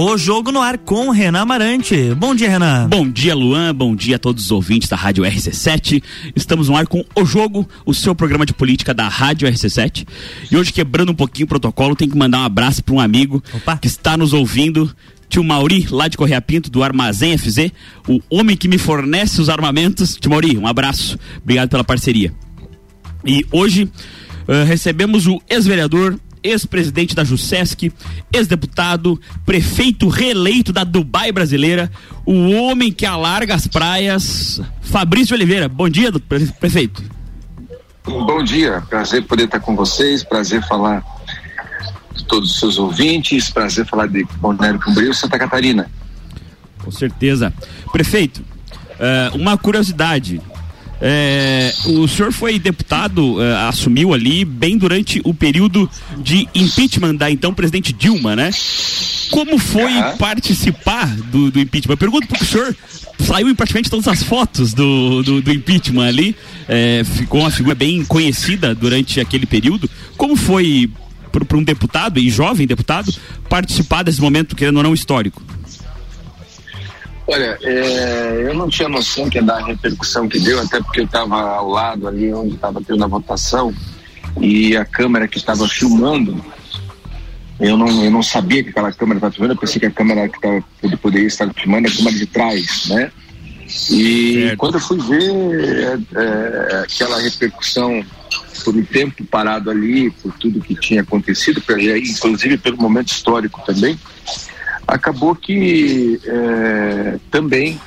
O jogo no ar com Renan Amarante. Bom dia, Renan. Bom dia, Luan. Bom dia a todos os ouvintes da Rádio RC7. Estamos no ar com O Jogo, o seu programa de política da Rádio RC7. E hoje, quebrando um pouquinho o protocolo, tem que mandar um abraço para um amigo Opa. que está nos ouvindo. Tio Mauri, lá de Correia Pinto, do Armazém FZ, o homem que me fornece os armamentos. Tio Mauri, um abraço. Obrigado pela parceria. E hoje uh, recebemos o ex-vereador ex-presidente da JUSESC, ex-deputado, prefeito reeleito da Dubai brasileira, o homem que alarga as praias, Fabrício Oliveira. Bom dia, prefeito. Bom dia, prazer poder estar com vocês, prazer falar de todos os seus ouvintes, prazer falar de Balneário Camboriú, Santa Catarina. Com certeza. Prefeito, uh, uma curiosidade, é, o senhor foi deputado, é, assumiu ali bem durante o período de impeachment da então presidente Dilma, né? Como foi uhum. participar do, do impeachment? Eu pergunto porque o senhor saiu em praticamente todas as fotos do, do, do impeachment ali, é, ficou uma figura bem conhecida durante aquele período. Como foi para um deputado e jovem deputado participar desse momento, querendo ou não, histórico? Olha, é, eu não tinha noção que ia dar a repercussão que deu, até porque eu estava ao lado ali onde estava tendo a votação e a câmera que estava filmando, eu não, eu não sabia que aquela câmera estava filmando, eu pensei que a câmera que tava, poderia estar filmando é a câmera de trás, né? E certo. quando eu fui ver é, é, aquela repercussão por um tempo parado ali, por tudo que tinha acontecido, inclusive pelo momento histórico também, acabou que é, também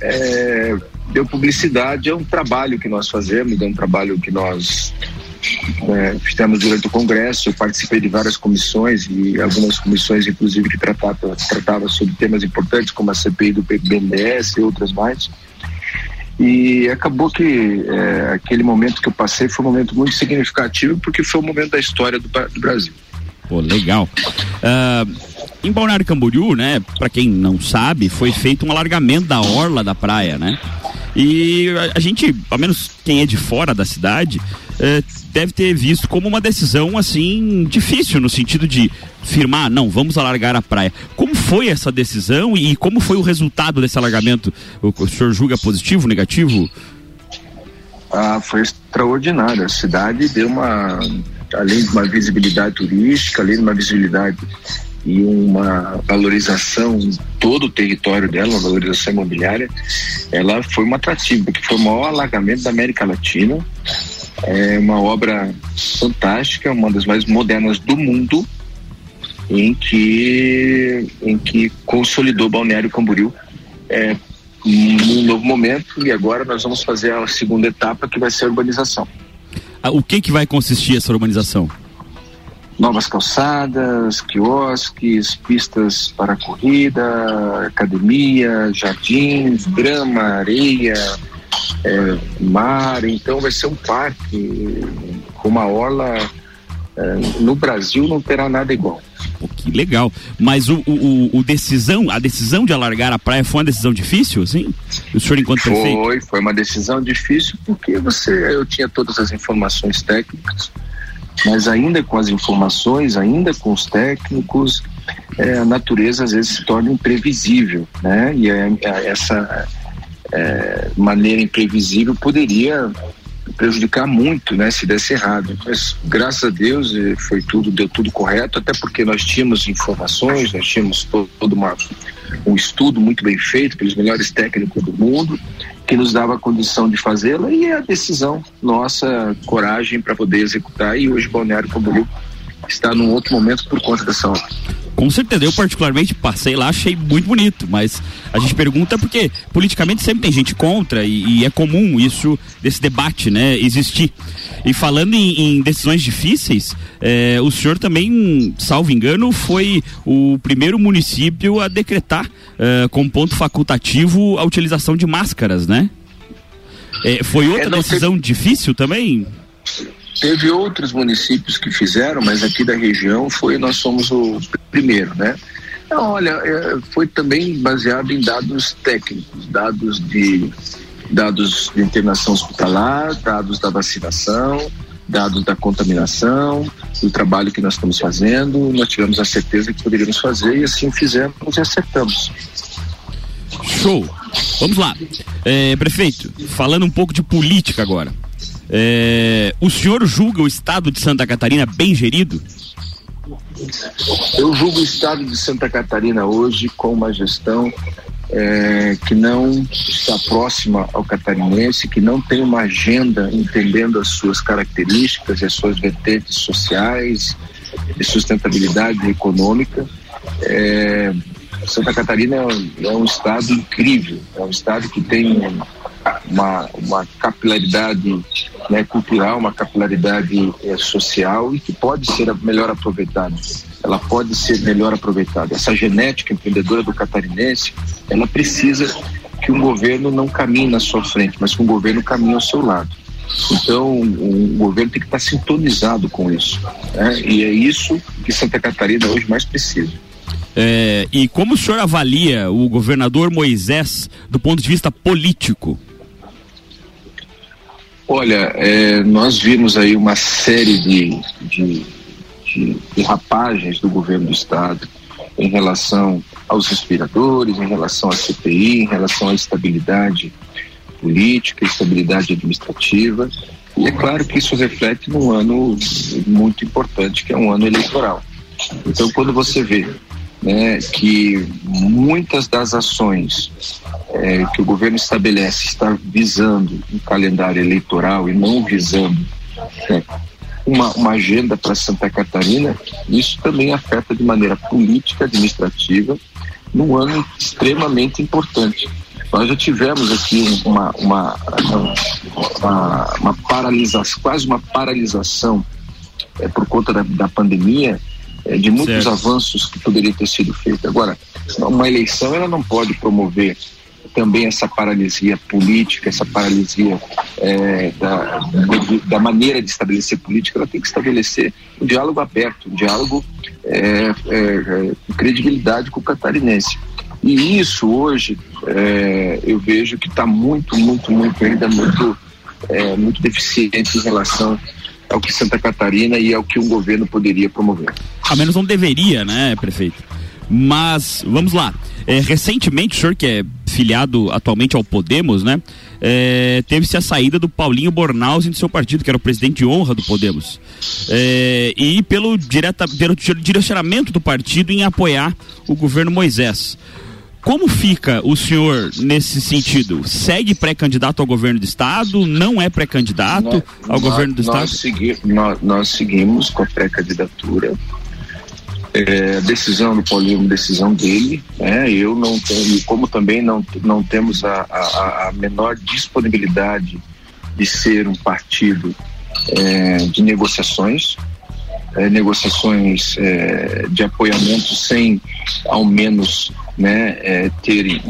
é, deu publicidade a um trabalho que nós fazemos, é um trabalho que nós é, fizemos durante o Congresso. Eu participei de várias comissões e algumas comissões, inclusive, que tratavam tratava sobre temas importantes, como a CPI do BNDES e outras mais. E acabou que é, aquele momento que eu passei foi um momento muito significativo, porque foi um momento da história do, do Brasil. Pô, legal. Uh, em Balneário Camboriú, né, para quem não sabe, foi feito um alargamento da orla da praia, né? E a, gente, ao menos quem é de fora da cidade, uh, deve ter visto como uma decisão assim difícil no sentido de firmar, não, vamos alargar a praia. Como foi essa decisão e como foi o resultado desse alargamento? O, o senhor julga positivo, negativo? Ah, foi extraordinário. A cidade deu uma além de uma visibilidade turística, além de uma visibilidade e uma valorização em todo o território dela, uma valorização imobiliária, ela foi um atrativo, porque foi o maior alagamento da América Latina, é uma obra fantástica, uma das mais modernas do mundo, em que, em que consolidou Balneário Camboriú é, num novo momento e agora nós vamos fazer a segunda etapa que vai ser a urbanização. Ah, o que que vai consistir essa urbanização? Novas calçadas, quiosques, pistas para corrida, academia, jardins, grama, areia, é, mar. Então vai ser um parque com uma orla. É, no Brasil não terá nada igual. Pô, que legal. Mas o, o, o, decisão, a decisão de alargar a praia foi uma decisão difícil, assim? O senhor enquanto foi, prefeito? Foi, foi uma decisão difícil porque você, eu tinha todas as informações técnicas, mas ainda com as informações, ainda com os técnicos, é, a natureza às vezes se torna imprevisível, né? E é, é, essa é, maneira imprevisível poderia prejudicar muito, né, se desse errado. Mas graças a Deus eh, foi tudo, deu tudo correto, até porque nós tínhamos informações, nós tínhamos todo, todo uma, um estudo muito bem feito pelos melhores técnicos do mundo, que nos dava a condição de fazê-la e a decisão nossa, coragem para poder executar. E hoje Balneário Camboriú está num outro momento por conta dessa obra. Com certeza, eu particularmente passei lá, achei muito bonito, mas a gente pergunta porque politicamente sempre tem gente contra e, e é comum isso, desse debate, né, existir. E falando em, em decisões difíceis, é, o senhor também, salvo engano, foi o primeiro município a decretar é, como ponto facultativo a utilização de máscaras, né? É, foi outra decisão difícil também? Teve outros municípios que fizeram, mas aqui da região foi nós somos o primeiro, né? Olha, é, foi também baseado em dados técnicos, dados de dados de internação hospitalar, dados da vacinação, dados da contaminação, do trabalho que nós estamos fazendo, nós tivemos a certeza que poderíamos fazer e assim fizemos e acertamos. Show! Vamos lá. É, prefeito, falando um pouco de política agora. É, o senhor julga o estado de Santa Catarina bem gerido? Eu julgo o estado de Santa Catarina hoje com uma gestão é, que não está próxima ao catarinense, que não tem uma agenda entendendo as suas características e as suas vertentes sociais, de sustentabilidade econômica. É, Santa Catarina é um estado incrível, é um estado que tem uma, uma capilaridade né, cultural, uma capilaridade é, social e que pode ser melhor aproveitada. Ela pode ser melhor aproveitada. Essa genética empreendedora do catarinense, ela precisa que um governo não caminhe na sua frente, mas que um governo caminhe ao seu lado. Então, o governo tem que estar sintonizado com isso. Né? E é isso que Santa Catarina hoje mais precisa. É, e como o senhor avalia o governador Moisés do ponto de vista político? Olha, é, nós vimos aí uma série de, de, de, de rapagens do governo do Estado em relação aos respiradores, em relação à CPI, em relação à estabilidade política, estabilidade administrativa. E é claro que isso reflete num ano muito importante, que é um ano eleitoral. Então, quando você vê né, que muitas das ações é, que o governo estabelece está visando um calendário eleitoral e não visando né, uma, uma agenda para Santa Catarina, isso também afeta de maneira política, administrativa, num ano extremamente importante. Nós já tivemos aqui uma, uma, uma, uma paralisação, quase uma paralisação é, por conta da, da pandemia, é, de muitos certo. avanços que poderiam ter sido feitos. Agora, uma eleição ela não pode promover também essa paralisia política, essa paralisia é, da, da maneira de estabelecer política, ela tem que estabelecer um diálogo aberto, um diálogo é, é, com credibilidade com o catarinense. E isso hoje é, eu vejo que está muito, muito, muito ainda muito, é, muito deficiente em relação ao que Santa Catarina e ao que um governo poderia promover. A menos não deveria, né, prefeito? Mas vamos lá. É, recentemente, o senhor que é filiado atualmente ao Podemos, né? É, teve-se a saída do Paulinho Bornhausen do seu partido, que era o presidente de honra do Podemos. É, e pelo, direta, pelo direcionamento do partido em apoiar o governo Moisés. Como fica o senhor nesse sentido? Segue pré-candidato ao governo do estado? Não é pré-candidato ao nós, governo do nós estado? Segui, nós, nós seguimos com a pré-candidatura é, a decisão do Paulinho é uma decisão dele, né? Eu não tenho, como também não, não temos a, a, a menor disponibilidade de ser um partido é, de negociações, é, negociações é, de apoiamento sem ao menos né, é, ter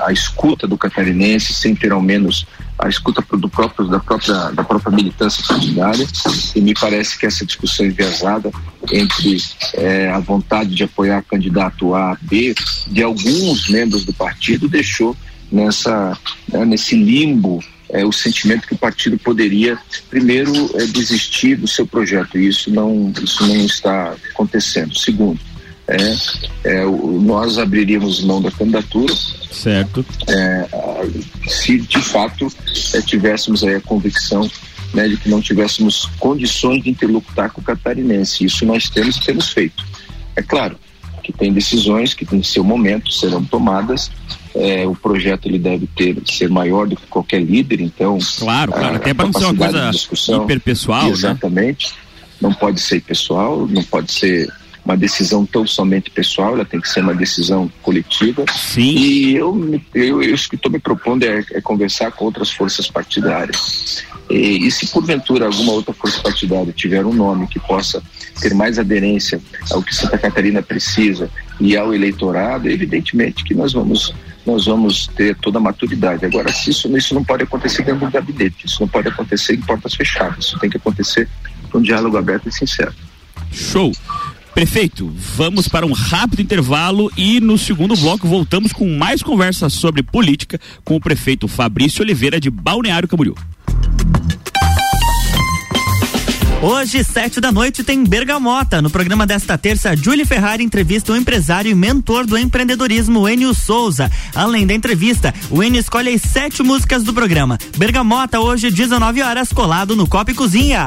a escuta do catarinense, sem ter ao menos a escuta do próprio, da, própria, da própria militância partidária, e me parece que essa discussão enviesada entre é, a vontade de apoiar candidato A, B, de alguns membros do partido, deixou nessa, né, nesse limbo é, o sentimento que o partido poderia, primeiro, é, desistir do seu projeto, e isso não, isso não está acontecendo. Segundo, é, é, nós abriríamos mão da candidatura. Certo. É, se de fato é, tivéssemos aí a convicção né, de que não tivéssemos condições de interlocutar com o catarinense. Isso nós temos e temos feito. É claro que tem decisões que tem seu momento, serão tomadas. É, o projeto ele deve ter ser maior do que qualquer líder, então. Claro, claro. A, Até para não ser uma coisa hiperpessoal. Né? Exatamente. Né? Não pode ser pessoal, não pode ser uma decisão tão somente pessoal, ela tem que ser uma decisão coletiva. Sim. E eu, eu, eu isso que estou me propondo é, é, conversar com outras forças partidárias. E, e, se porventura alguma outra força partidária tiver um nome que possa ter mais aderência ao que Santa Catarina precisa e ao eleitorado, evidentemente que nós vamos nós vamos ter toda a maturidade. Agora, se isso, isso não pode acontecer dentro do gabinete, isso não pode acontecer em portas fechadas, isso tem que acontecer com um diálogo aberto e sincero. Show! Prefeito, vamos para um rápido intervalo e no segundo bloco voltamos com mais conversas sobre política com o prefeito Fabrício Oliveira de Balneário Camboriú. Hoje, sete da noite, tem Bergamota. No programa desta terça, Julie Ferrari entrevista o empresário e mentor do empreendedorismo, Enio Souza. Além da entrevista, o Enio escolhe as sete músicas do programa. Bergamota, hoje, 19 horas, colado no Copa e Cozinha.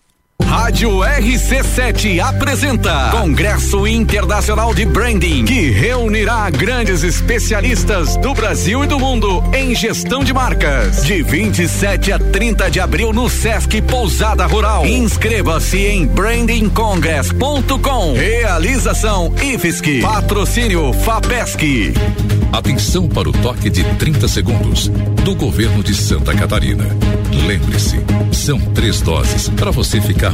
Rádio RC7 apresenta Congresso Internacional de Branding, que reunirá grandes especialistas do Brasil e do mundo em gestão de marcas. De 27 a 30 de abril no Sesc Pousada Rural. Inscreva-se em brandingcongress.com. Realização IFSC. Patrocínio FAPESC. Atenção para o toque de 30 segundos do governo de Santa Catarina. Lembre-se, são três doses para você ficar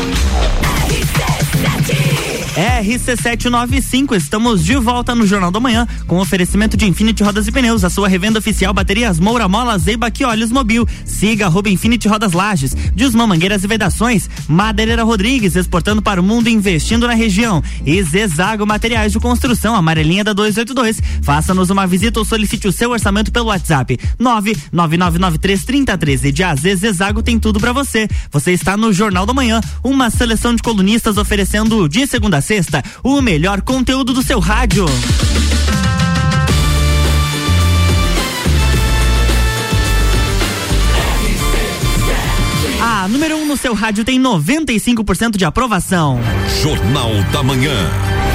RC795, estamos de volta no Jornal da Manhã com oferecimento de Infinity Rodas e Pneus, a sua revenda oficial baterias Moura Mola, Zeiba e Olhos Mobil. Siga arroba Infinity Rodas Lages, Dismã Mangueiras e Vedações, Madeireira Rodrigues, exportando para o mundo e investindo na região. E Zezago Materiais de Construção, amarelinha da 282. Faça-nos uma visita ou solicite o seu orçamento pelo WhatsApp 999933013. De AZ Zezago tem tudo para você. Você está no Jornal da Manhã, uma seleção de colunistas oferecendo de segunda a sexta o melhor conteúdo do seu rádio. A número 1 um no seu rádio tem 95% de aprovação. Jornal da Manhã.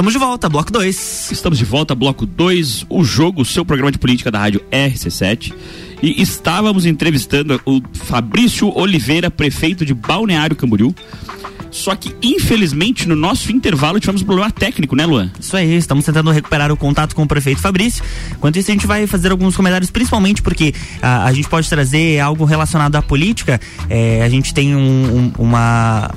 Estamos de volta, bloco 2. Estamos de volta, bloco 2, o jogo, seu programa de política da rádio RC7. E estávamos entrevistando o Fabrício Oliveira, prefeito de Balneário Camboriú. Só que, infelizmente, no nosso intervalo tivemos um problema técnico, né, Luan? Isso aí, estamos tentando recuperar o contato com o prefeito Fabrício. Enquanto isso, a gente vai fazer alguns comentários, principalmente porque a, a gente pode trazer algo relacionado à política. É, a gente tem um, um, uma,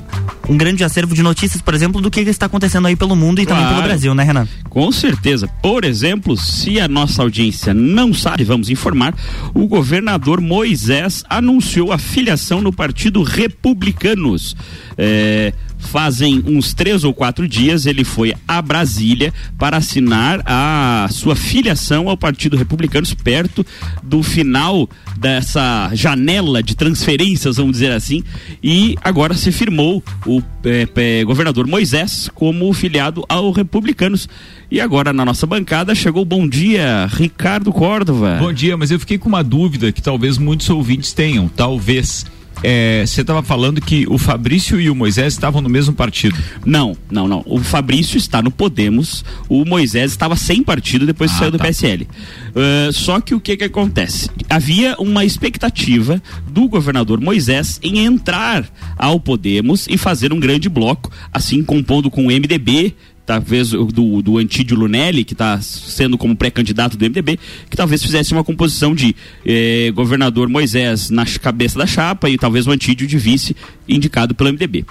um grande acervo de notícias, por exemplo, do que está acontecendo aí pelo mundo e claro. também pelo Brasil, né, Renan? Com certeza. Por exemplo, se a nossa audiência não sabe, vamos informar, o governador Moisés anunciou a filiação no Partido Republicanos. É, fazem uns três ou quatro dias ele foi a Brasília para assinar a sua filiação ao Partido Republicano perto do final dessa janela de transferências, vamos dizer assim, e agora se firmou o é, é, governador Moisés como filiado ao Republicanos. E agora na nossa bancada chegou bom dia, Ricardo Córdova. Bom dia, mas eu fiquei com uma dúvida que talvez muitos ouvintes tenham, talvez é, você estava falando que o Fabrício e o Moisés estavam no mesmo partido. Não, não, não. O Fabrício está no Podemos, o Moisés estava sem partido depois ah, saiu do tá. PSL. Uh, só que o que que acontece? Havia uma expectativa do governador Moisés em entrar ao Podemos e fazer um grande bloco, assim compondo com o MDB, talvez do, do Antídio Lunelli, que está sendo como pré-candidato do MDB, que talvez fizesse uma composição de eh, governador Moisés na cabeça da chapa e talvez o Antídio de vice indicado pelo MDB.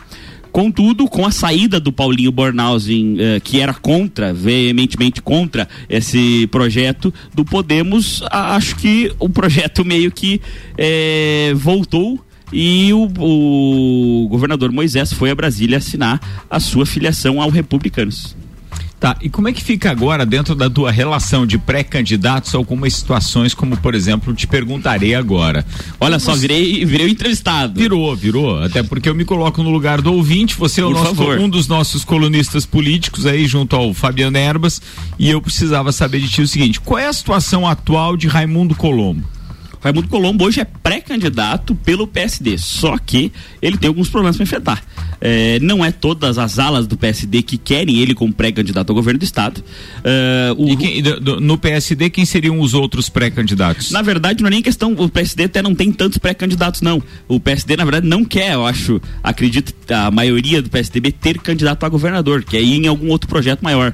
Contudo, com a saída do Paulinho Bornhausen, eh, que era contra, veementemente contra esse projeto do Podemos, acho que o projeto meio que eh, voltou e o, o governador Moisés foi a Brasília assinar a sua filiação ao Republicanos. Tá, e como é que fica agora dentro da tua relação de pré-candidatos algumas situações, como por exemplo, te perguntarei agora. Olha só, virei, virei entrevistado. Virou, virou. Até porque eu me coloco no lugar do ouvinte, você é nosso, um dos nossos colunistas políticos aí, junto ao Fabiano Erbas, e eu precisava saber de ti o seguinte: qual é a situação atual de Raimundo Colombo? Raimundo Colombo hoje é pré-candidato pelo PSD, só que ele tem alguns problemas para enfrentar. É, não é todas as alas do PSD que querem ele como pré-candidato ao governo do estado. Uh, o... quem, do, no PSD, quem seriam os outros pré-candidatos? Na verdade, não é nem questão. O PSD até não tem tantos pré-candidatos, não. O PSD, na verdade, não quer, eu acho, acredito, a maioria do PSDB ter candidato a governador, quer ir em algum outro projeto maior.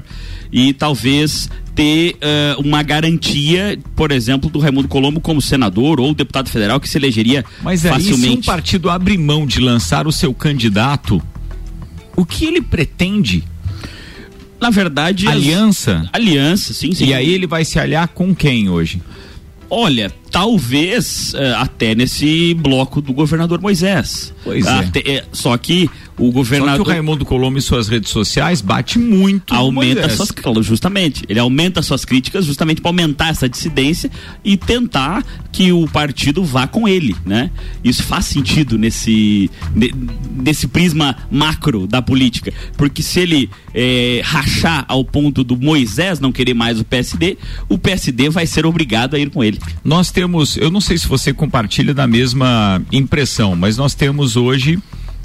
E talvez ter uh, uma garantia, por exemplo, do Raimundo Colombo como senador ou deputado federal que se elegeria Mas aí, facilmente. se um partido abre mão de lançar o seu candidato, o que ele pretende? Na verdade, aliança. As... Aliança, sim, sim. E aí ele vai se aliar com quem hoje? Olha, talvez uh, até nesse bloco do governador Moisés. Pois é. até, é. Só que o governador. Só que o Raimundo Colombo em suas redes sociais bate muito. Aumenta suas justamente. Ele aumenta suas críticas justamente para aumentar essa dissidência e tentar que o partido vá com ele, né? Isso faz sentido nesse nesse prisma macro da política, porque se ele é, rachar ao ponto do Moisés não querer mais o PSD, o PSD vai ser obrigado a ir com ele. Nós temos, eu não sei se você compartilha da mesma impressão, mas nós temos hoje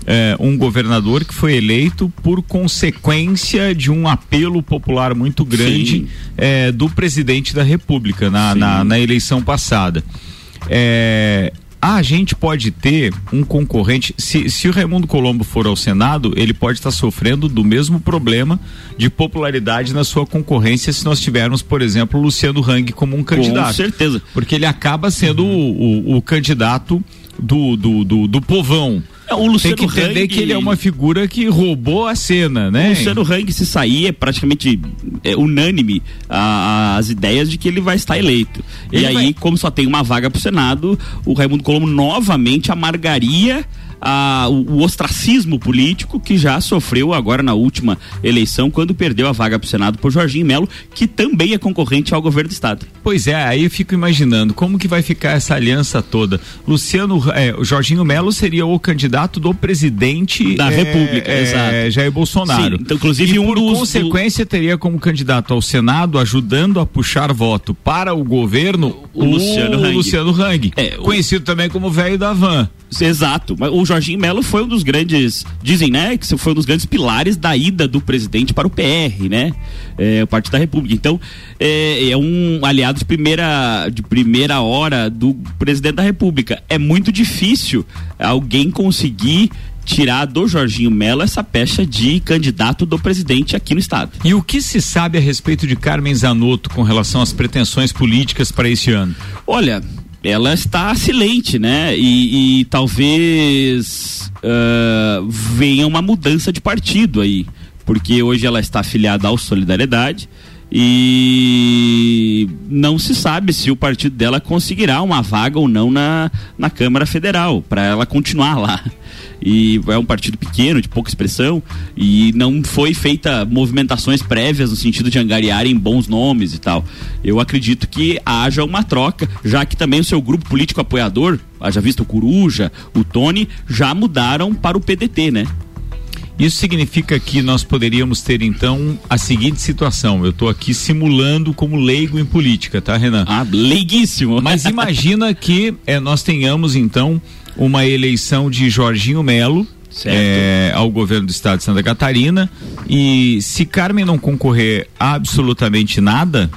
é, um governador que foi eleito por consequência de um apelo popular muito grande é, do presidente da República na, na, na, eleição passada. É, a gente pode ter um concorrente. Se, se o Raimundo Colombo for ao Senado, ele pode estar sofrendo do mesmo problema de popularidade na sua concorrência se nós tivermos, por exemplo, Luciano Hang como um candidato. Com certeza. Porque ele acaba sendo uhum. o, o, o candidato do, do, do, do povão. É, o Luciano Tem que entender Hang... que ele é uma figura que roubou a cena, né? O Luciano Hang, se sair, é praticamente é, unânime a, a, as ideias de que ele vai estar eleito. Ele e aí, vai... como só tem uma vaga pro Senado, o Raimundo Colombo novamente amargaria a, o, o, ostracismo político que já sofreu agora na última eleição, quando perdeu a vaga para o Senado por Jorginho Melo, que também é concorrente ao governo do Estado. Pois é, aí eu fico imaginando como que vai ficar essa aliança toda. Luciano, é, Jorginho Melo seria o candidato do presidente da é, República, é, exato. Jair Bolsonaro. Sim, então, inclusive, e um por dos, consequência, teria como candidato ao Senado, ajudando a puxar voto para o governo, o, o Luciano Hang. Luciano Hang é, conhecido o... também como velho da van. Exato. Mas o Jorginho Melo foi um dos grandes, dizem, né, que foi um dos grandes pilares da ida do presidente para o PR, né? É, o Partido da República. Então, é, é, um aliado de primeira, de primeira hora do presidente da República. É muito difícil alguém conseguir tirar do Jorginho Melo essa pecha de candidato do presidente aqui no estado. E o que se sabe a respeito de Carmen Zanotto com relação às pretensões políticas para esse ano? Olha, ela está silente, né? E, e talvez uh, venha uma mudança de partido aí, porque hoje ela está afiliada ao Solidariedade e não se sabe se o partido dela conseguirá uma vaga ou não na, na Câmara Federal para ela continuar lá e é um partido pequeno, de pouca expressão, e não foi feita movimentações prévias no sentido de angariarem bons nomes e tal. Eu acredito que haja uma troca, já que também o seu grupo político apoiador, haja visto o Coruja, o Tony, já mudaram para o PDT, né? Isso significa que nós poderíamos ter então a seguinte situação. Eu estou aqui simulando como leigo em política, tá, Renan? Ah, leiguíssimo. Mas imagina que é, nós tenhamos então uma eleição de Jorginho Melo. É, ao governo do estado de Santa Catarina e se Carmen não concorrer absolutamente nada,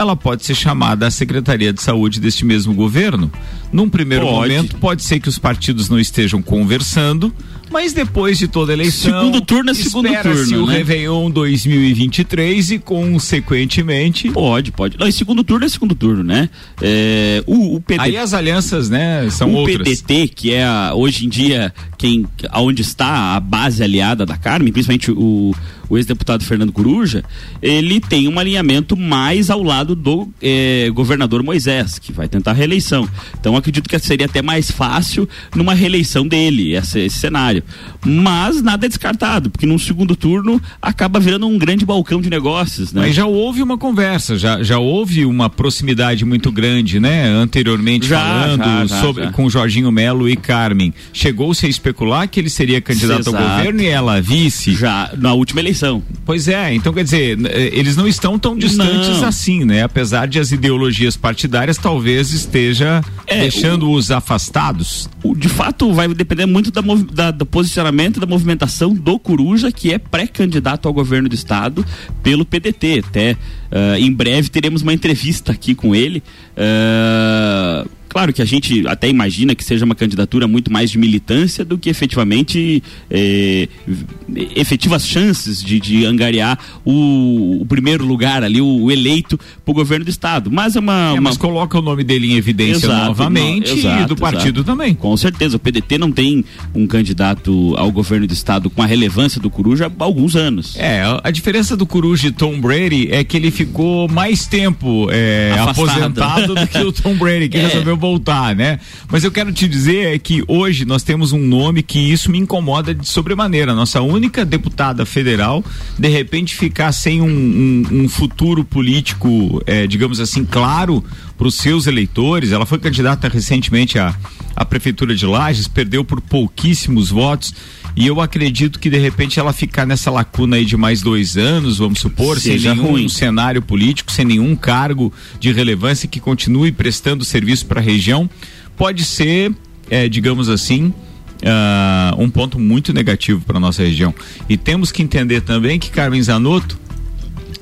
ela pode ser chamada à Secretaria de Saúde deste mesmo governo. Num primeiro pode. momento, pode ser que os partidos não estejam conversando, mas depois de toda a eleição. Segundo turno é segundo turno. o né? Réveillon 2023 e, consequentemente. Pode, pode. Não, segundo turno é segundo turno, né? É, o, o PDT, Aí as alianças, né, são o outras. O PDT, que é a, hoje em dia quem, aonde está a base aliada da Carmen, principalmente o, o ex-deputado Fernando Coruja, ele tem um alinhamento mais ao lado do é, governador Moisés, que vai tentar a reeleição. Então acredito que seria até mais fácil numa reeleição dele, esse, esse cenário. Mas nada é descartado, porque num segundo turno acaba virando um grande balcão de negócios, né? Mas já houve uma conversa, já, já houve uma proximidade muito grande, né? Anteriormente já, falando já, já, sobre com Jorginho Melo e Carmen. Chegou-se a especular que ele seria candidato Exato. ao governo e ela vice. Já na última eleição. Pois é, então quer dizer, eh, eles não estão tão distantes não. assim, né? Apesar de as ideologias partidárias talvez esteja é, deixando-os afastados. O, de fato, vai depender muito da, da, do posicionamento da movimentação do Coruja, que é pré-candidato ao governo do estado pelo PDT. Até uh, em breve teremos uma entrevista aqui com ele. Uh, Claro que a gente até imagina que seja uma candidatura muito mais de militância do que efetivamente é, efetivas chances de, de angariar o, o, primeiro lugar ali, o, o eleito para o governo do estado. Mas é uma, é, uma... Mas coloca o nome dele em evidência exato, novamente exato, e do partido exato. também. Com certeza. O PDT não tem um candidato ao governo do estado com a relevância do Coruja há alguns anos. É, a diferença do Coruja e Tom Brady é que ele ficou mais tempo é, aposentado do que o Tom Brady, que é. resolveu voltar, né? Mas eu quero te dizer é que hoje nós temos um nome que isso me incomoda de sobremaneira. Nossa única deputada federal, de repente, ficar sem um, um, um futuro político, é, digamos assim, claro para os seus eleitores. Ela foi candidata recentemente à, à prefeitura de Lages, perdeu por pouquíssimos votos. E eu acredito que de repente ela ficar nessa lacuna aí de mais dois anos, vamos supor, Seja sem nenhum ruim. cenário político, sem nenhum cargo de relevância que continue prestando serviço para a região, pode ser, é, digamos assim, uh, um ponto muito negativo para nossa região. E temos que entender também que Carmen Zanotto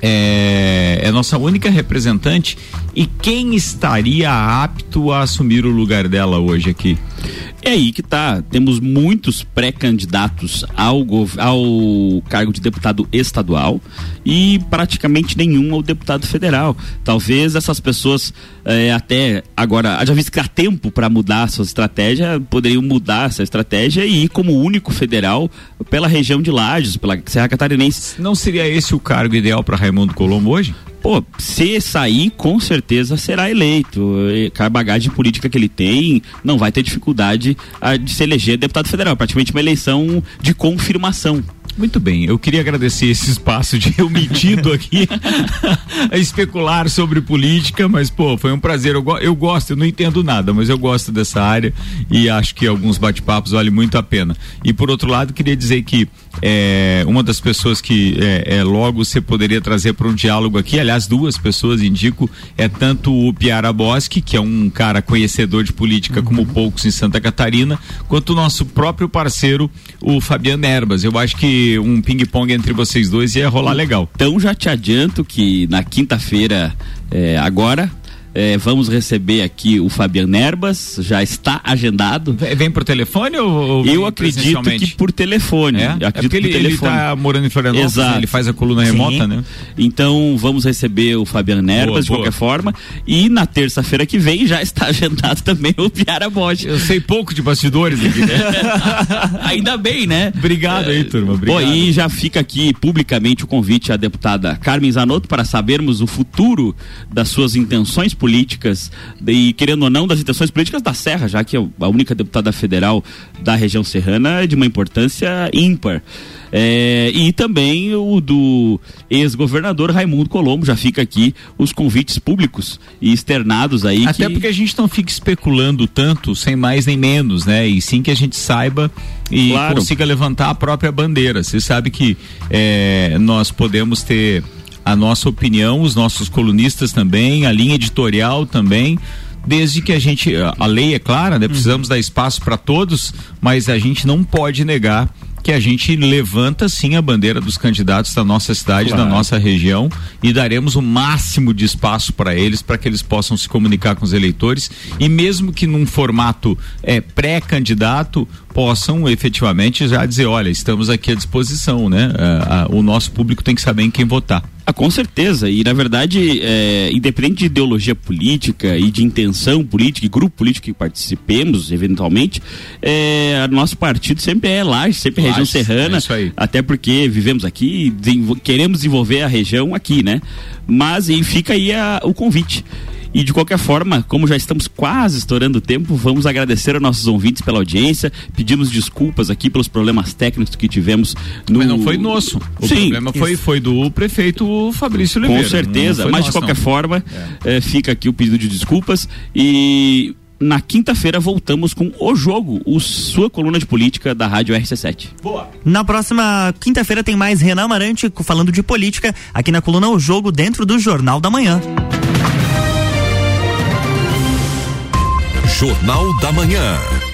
é, é nossa única representante e quem estaria apto a assumir o lugar dela hoje aqui? É aí que tá. Temos muitos pré-candidatos ao, ao cargo de deputado estadual e praticamente nenhum ao deputado federal. Talvez essas pessoas é, até agora, já visto que há tempo para mudar sua estratégia, poderiam mudar essa estratégia e ir como único federal pela região de Lages, pela Serra Catarinense. Não seria esse o cargo ideal para Raimundo Colombo hoje? Pô, se sair, com certeza será eleito. Com a bagagem política que ele tem, não vai ter dificuldade a, de se eleger deputado federal. Praticamente uma eleição de confirmação. Muito bem, eu queria agradecer esse espaço de eu metido aqui a especular sobre política, mas pô, foi um prazer. Eu, eu gosto, eu não entendo nada, mas eu gosto dessa área e acho que alguns bate-papos valem muito a pena. E por outro lado, queria dizer que é, uma das pessoas que é, é, logo você poderia trazer para um diálogo aqui, aliás, duas pessoas indico, é tanto o Piara Bosque, que é um cara conhecedor de política uhum. como poucos em Santa Catarina, quanto o nosso próprio parceiro, o Fabiano Erbas. Eu acho que um ping-pong entre vocês dois ia rolar legal. Então já te adianto que na quinta-feira, é, agora, é, vamos receber aqui o Fabiano Erbas, já está agendado. Vem por telefone ou, Eu acredito que por telefone. É? Acredito é ele, ele está morando em Florianópolis, né? ele faz a coluna Sim. remota, né? Então vamos receber o Fabiano Erbas boa, de boa. qualquer forma. E na terça-feira que vem já está agendado também o Piara Bosch. Eu sei pouco de bastidores aqui. Né? Ainda bem, né? Obrigado aí, turma. Obrigado. Bom, e já fica aqui publicamente o convite à deputada Carmen Zanotto para sabermos o futuro das suas intenções políticas e querendo ou não das intenções políticas da Serra, já que é a única deputada federal da região serrana é de uma importância ímpar. É, e também o do ex-governador Raimundo Colombo. Já fica aqui os convites públicos e externados aí. Até que... porque a gente não fica especulando tanto, sem mais nem menos, né? E sim que a gente saiba e claro. consiga levantar a própria bandeira. Você sabe que é, nós podemos ter a nossa opinião, os nossos colunistas também, a linha editorial também desde que a gente a lei é clara, né? Precisamos uhum. dar espaço para todos, mas a gente não pode negar que a gente levanta sim a bandeira dos candidatos da nossa cidade, claro. da nossa região e daremos o máximo de espaço para eles, para que eles possam se comunicar com os eleitores e mesmo que num formato é, pré-candidato possam efetivamente já dizer, olha, estamos aqui à disposição, né? o nosso público tem que saber em quem votar. Ah, com certeza. E na verdade, é, independente de ideologia política e de intenção política e grupo político que participemos, eventualmente, é, nosso partido sempre é Laje, sempre é região serrana. É até porque vivemos aqui e queremos desenvolver a região aqui, né? Mas e fica aí a, o convite. E de qualquer forma, como já estamos quase estourando o tempo, vamos agradecer aos nossos ouvintes pela audiência. Pedimos desculpas aqui pelos problemas técnicos que tivemos no. Mas não foi nosso. O Sim, problema foi, foi do prefeito Fabrício Oliveira. Com certeza, mas de qualquer não. forma, é. É, fica aqui o pedido de desculpas e na quinta-feira voltamos com o jogo, o sua coluna de política da Rádio RC7. Boa. Na próxima quinta-feira tem mais Renan Amarante falando de política aqui na coluna O Jogo dentro do Jornal da Manhã. Jornal da Manhã.